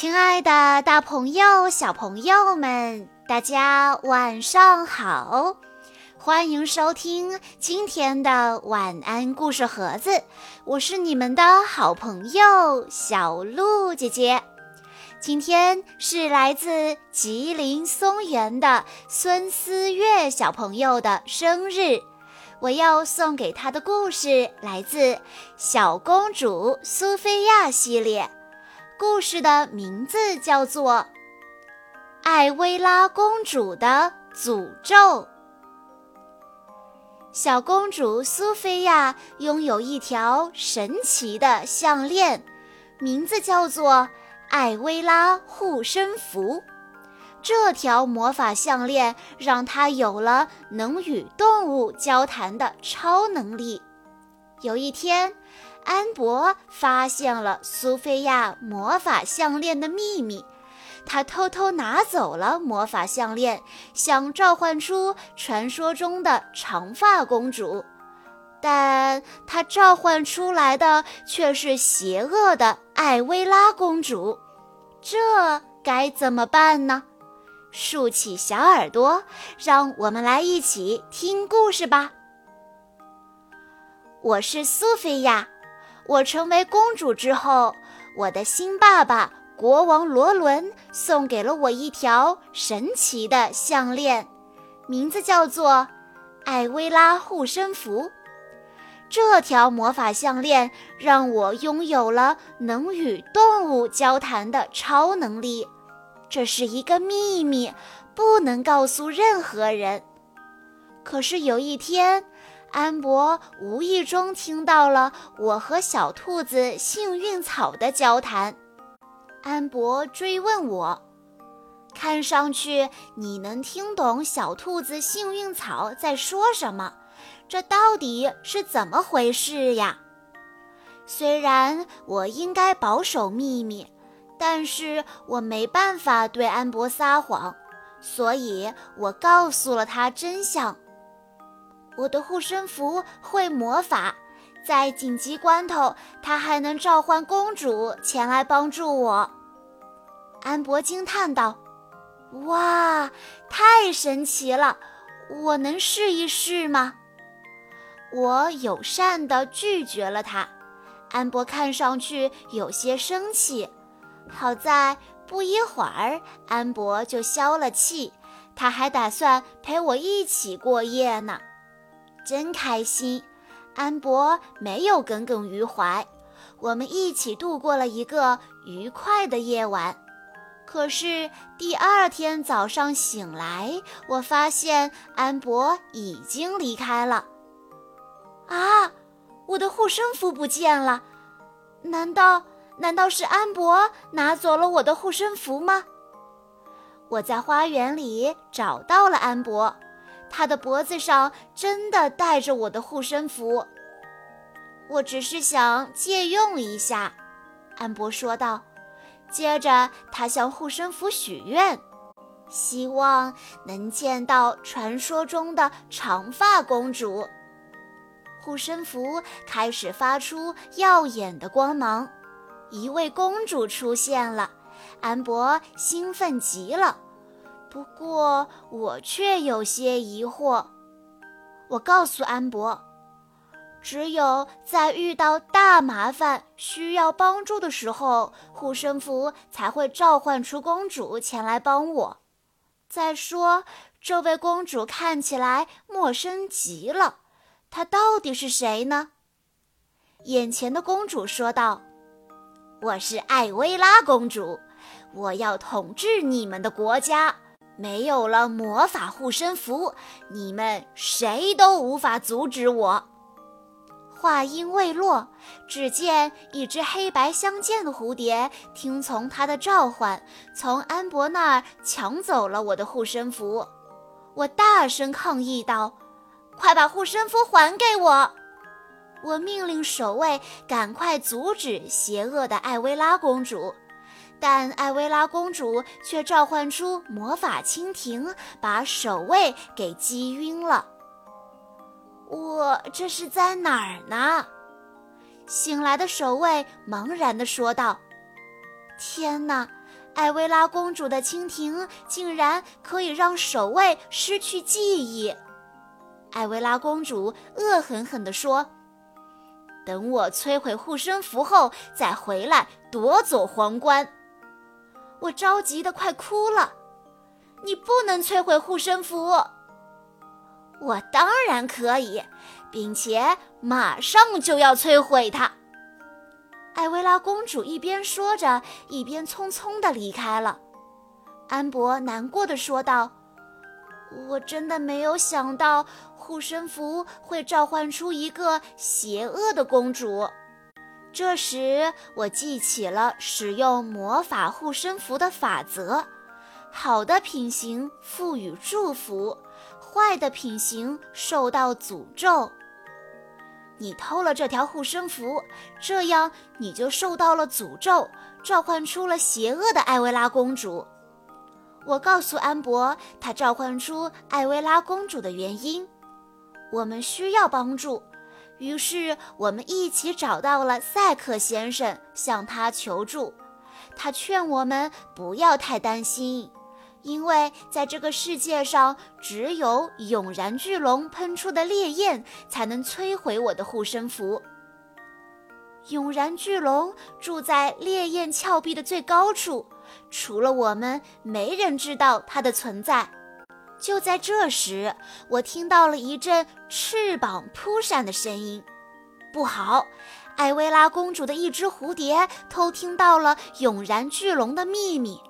亲爱的，大朋友、小朋友们，大家晚上好！欢迎收听今天的晚安故事盒子，我是你们的好朋友小鹿姐姐。今天是来自吉林松原的孙思月小朋友的生日，我要送给他的故事来自《小公主苏菲亚》系列，故事的名字叫做《艾薇拉公主的诅咒》。小公主苏菲亚拥有一条神奇的项链，名字叫做。艾薇拉护身符，这条魔法项链让她有了能与动物交谈的超能力。有一天，安博发现了苏菲亚魔法项链的秘密，他偷偷拿走了魔法项链，想召唤出传说中的长发公主。但他召唤出来的却是邪恶的艾薇拉公主，这该怎么办呢？竖起小耳朵，让我们来一起听故事吧。我是苏菲亚，我成为公主之后，我的新爸爸国王罗伦送给了我一条神奇的项链，名字叫做艾薇拉护身符。这条魔法项链让我拥有了能与动物交谈的超能力，这是一个秘密，不能告诉任何人。可是有一天，安博无意中听到了我和小兔子幸运草的交谈。安博追问我：“看上去你能听懂小兔子幸运草在说什么？”这到底是怎么回事呀？虽然我应该保守秘密，但是我没办法对安博撒谎，所以我告诉了他真相。我的护身符会魔法，在紧急关头，它还能召唤公主前来帮助我。安博惊叹道：“哇，太神奇了！我能试一试吗？”我友善地拒绝了他，安博看上去有些生气。好在不一会儿，安博就消了气。他还打算陪我一起过夜呢，真开心。安博没有耿耿于怀，我们一起度过了一个愉快的夜晚。可是第二天早上醒来，我发现安博已经离开了。啊！我的护身符不见了，难道难道是安博拿走了我的护身符吗？我在花园里找到了安博，他的脖子上真的戴着我的护身符。我只是想借用一下，安博说道。接着，他向护身符许愿，希望能见到传说中的长发公主。护身符开始发出耀眼的光芒，一位公主出现了，安博兴奋极了。不过我却有些疑惑。我告诉安博，只有在遇到大麻烦需要帮助的时候，护身符才会召唤出公主前来帮我。再说，这位公主看起来陌生极了。她到底是谁呢？眼前的公主说道：“我是艾薇拉公主，我要统治你们的国家。没有了魔法护身符，你们谁都无法阻止我。”话音未落，只见一只黑白相间的蝴蝶听从她的召唤，从安博那儿抢走了我的护身符。我大声抗议道。快把护身符还给我！我命令守卫赶快阻止邪恶的艾薇拉公主，但艾薇拉公主却召唤出魔法蜻蜓，把守卫给击晕了。我这是在哪儿呢？醒来的守卫茫然地说道：“天哪，艾薇拉公主的蜻蜓竟然可以让守卫失去记忆。艾薇拉公主恶狠狠地说：“等我摧毁护身符后，再回来夺走皇冠。”我着急得快哭了。你不能摧毁护身符。我当然可以，并且马上就要摧毁它。艾薇拉公主一边说着，一边匆匆地离开了。安博难过的说道：“我真的没有想到护身符会召唤出一个邪恶的公主。”这时，我记起了使用魔法护身符的法则：好的品行赋予祝福。坏的品行受到诅咒。你偷了这条护身符，这样你就受到了诅咒，召唤出了邪恶的艾薇拉公主。我告诉安博，他召唤出艾薇拉公主的原因。我们需要帮助，于是我们一起找到了赛克先生，向他求助。他劝我们不要太担心。因为在这个世界上，只有永燃巨龙喷出的烈焰才能摧毁我的护身符。永燃巨龙住在烈焰峭壁的最高处，除了我们，没人知道它的存在。就在这时，我听到了一阵翅膀扑闪的声音。不好，艾薇拉公主的一只蝴蝶偷听到了永燃巨龙的秘密。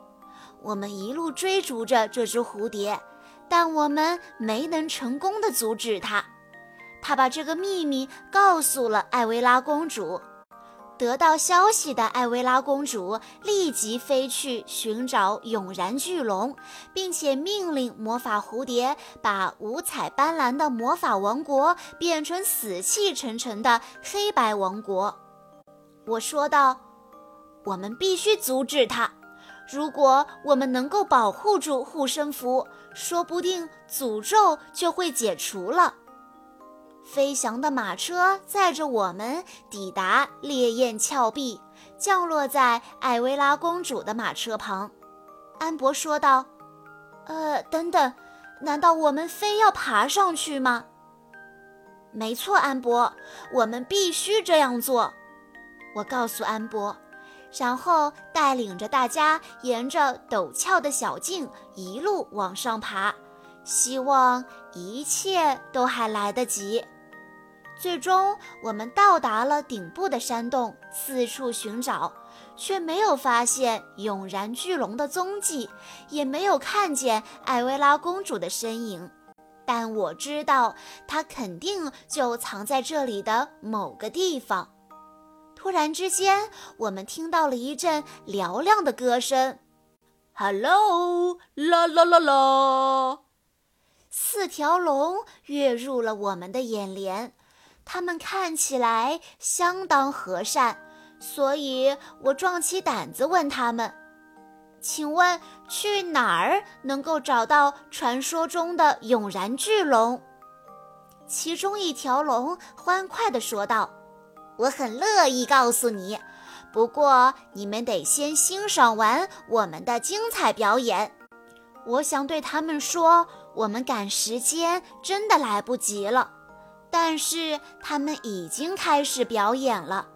我们一路追逐着这只蝴蝶，但我们没能成功的阻止它。它把这个秘密告诉了艾薇拉公主。得到消息的艾薇拉公主立即飞去寻找永燃巨龙，并且命令魔法蝴蝶把五彩斑斓的魔法王国变成死气沉沉的黑白王国。我说道：“我们必须阻止它。”如果我们能够保护住护身符，说不定诅咒就会解除了。飞翔的马车载着我们抵达烈焰峭壁，降落在艾薇拉公主的马车旁。安博说道：“呃，等等，难道我们非要爬上去吗？”“没错，安博，我们必须这样做。”我告诉安博。然后带领着大家沿着陡峭的小径一路往上爬，希望一切都还来得及。最终，我们到达了顶部的山洞，四处寻找，却没有发现永然巨龙的踪迹，也没有看见艾薇拉公主的身影。但我知道，她肯定就藏在这里的某个地方。突然之间，我们听到了一阵嘹亮的歌声：“Hello，啦啦啦啦！”四条龙跃入了我们的眼帘，它们看起来相当和善，所以我壮起胆子问他们：“请问去哪儿能够找到传说中的永然巨龙？”其中一条龙欢快地说道。我很乐意告诉你，不过你们得先欣赏完我们的精彩表演。我想对他们说，我们赶时间真的来不及了。但是他们已经开始表演了。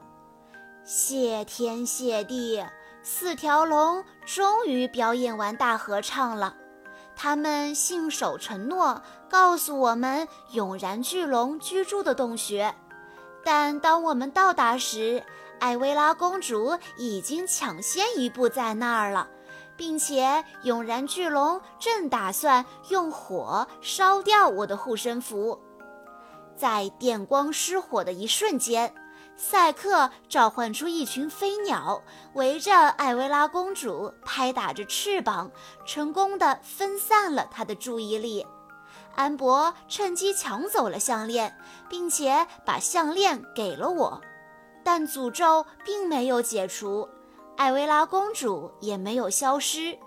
谢天谢地，四条龙终于表演完大合唱了。他们信守承诺，告诉我们永然巨龙居住的洞穴。但当我们到达时，艾薇拉公主已经抢先一步在那儿了，并且永然巨龙正打算用火烧掉我的护身符。在电光失火的一瞬间，赛克召唤出一群飞鸟，围着艾薇拉公主拍打着翅膀，成功的分散了她的注意力。安博趁机抢走了项链，并且把项链给了我，但诅咒并没有解除，艾薇拉公主也没有消失。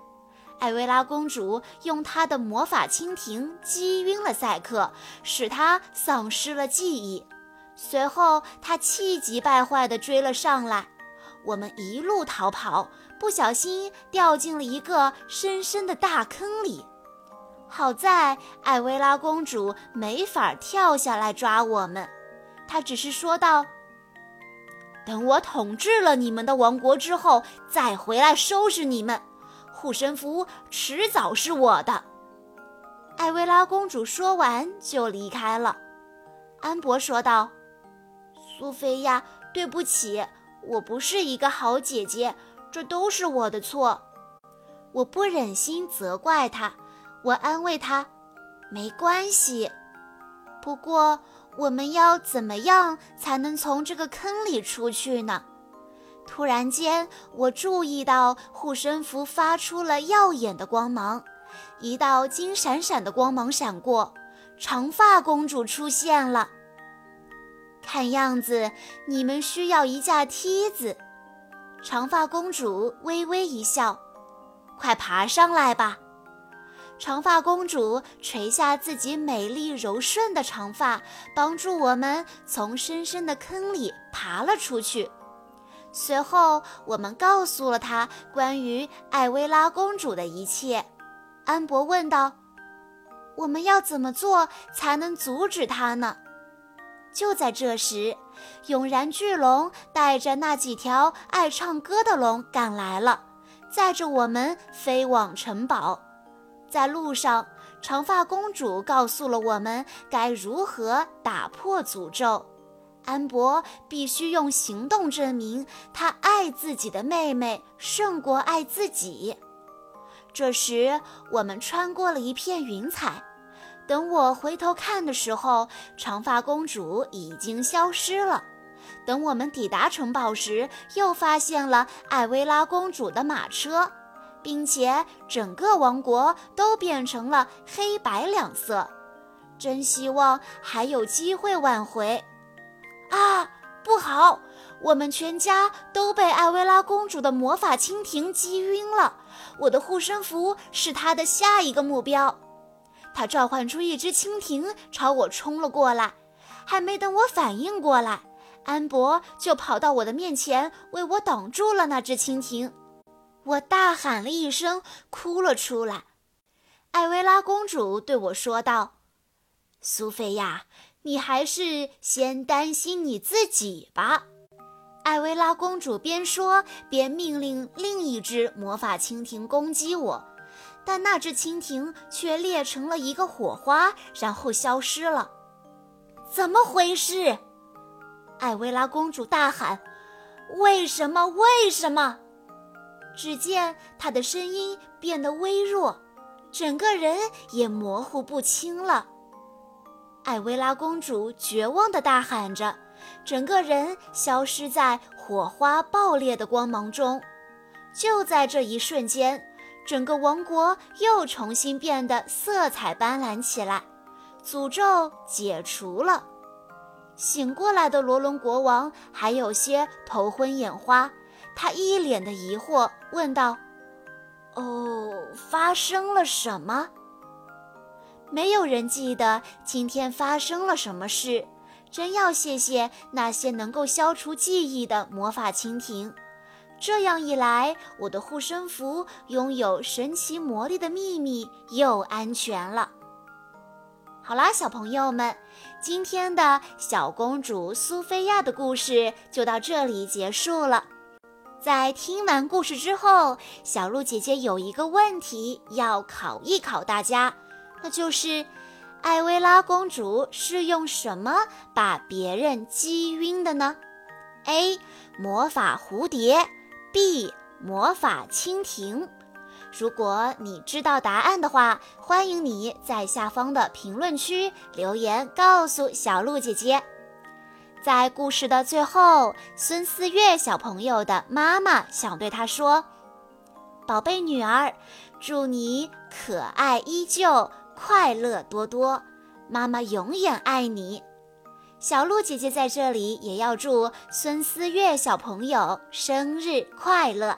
艾薇拉公主用她的魔法蜻蜓击晕了赛克，使他丧失了记忆。随后，她气急败坏地追了上来。我们一路逃跑，不小心掉进了一个深深的大坑里。好在艾薇拉公主没法跳下来抓我们，她只是说道：“等我统治了你们的王国之后，再回来收拾你们。护身符迟早是我的。”艾薇拉公主说完就离开了。安博说道：“苏菲亚，对不起，我不是一个好姐姐，这都是我的错。”我不忍心责怪她。我安慰他：“没关系。”不过，我们要怎么样才能从这个坑里出去呢？突然间，我注意到护身符发出了耀眼的光芒，一道金闪闪的光芒闪过，长发公主出现了。看样子，你们需要一架梯子。长发公主微微一笑：“快爬上来吧。”长发公主垂下自己美丽柔顺的长发，帮助我们从深深的坑里爬了出去。随后，我们告诉了他关于艾薇拉公主的一切。安博问道：“我们要怎么做才能阻止她呢？”就在这时，永然巨龙带着那几条爱唱歌的龙赶来了，载着我们飞往城堡。在路上，长发公主告诉了我们该如何打破诅咒。安博必须用行动证明他爱自己的妹妹胜过爱自己。这时，我们穿过了一片云彩。等我回头看的时候，长发公主已经消失了。等我们抵达城堡时，又发现了艾薇拉公主的马车。并且整个王国都变成了黑白两色，真希望还有机会挽回。啊，不好！我们全家都被艾薇拉公主的魔法蜻蜓击晕了。我的护身符是她的下一个目标。她召唤出一只蜻蜓朝我冲了过来，还没等我反应过来，安博就跑到我的面前为我挡住了那只蜻蜓。我大喊了一声，哭了出来。艾薇拉公主对我说道：“苏菲亚，你还是先担心你自己吧。”艾薇拉公主边说边命令另一只魔法蜻蜓攻击我，但那只蜻蜓却裂成了一个火花，然后消失了。怎么回事？艾薇拉公主大喊：“为什么？为什么？”只见她的声音变得微弱，整个人也模糊不清了。艾薇拉公主绝望地大喊着，整个人消失在火花爆裂的光芒中。就在这一瞬间，整个王国又重新变得色彩斑斓起来，诅咒解除了。醒过来的罗伦国王还有些头昏眼花。他一脸的疑惑问道：“哦，发生了什么？没有人记得今天发生了什么事。真要谢谢那些能够消除记忆的魔法蜻蜓。这样一来，我的护身符拥有神奇魔力的秘密又安全了。好啦，小朋友们，今天的小公主苏菲亚的故事就到这里结束了。”在听完故事之后，小鹿姐姐有一个问题要考一考大家，那就是：艾薇拉公主是用什么把别人击晕的呢？A. 魔法蝴蝶，B. 魔法蜻蜓。如果你知道答案的话，欢迎你在下方的评论区留言告诉小鹿姐姐。在故事的最后，孙思月小朋友的妈妈想对他说：“宝贝女儿，祝你可爱依旧，快乐多多，妈妈永远爱你。”小鹿姐姐在这里也要祝孙思月小朋友生日快乐。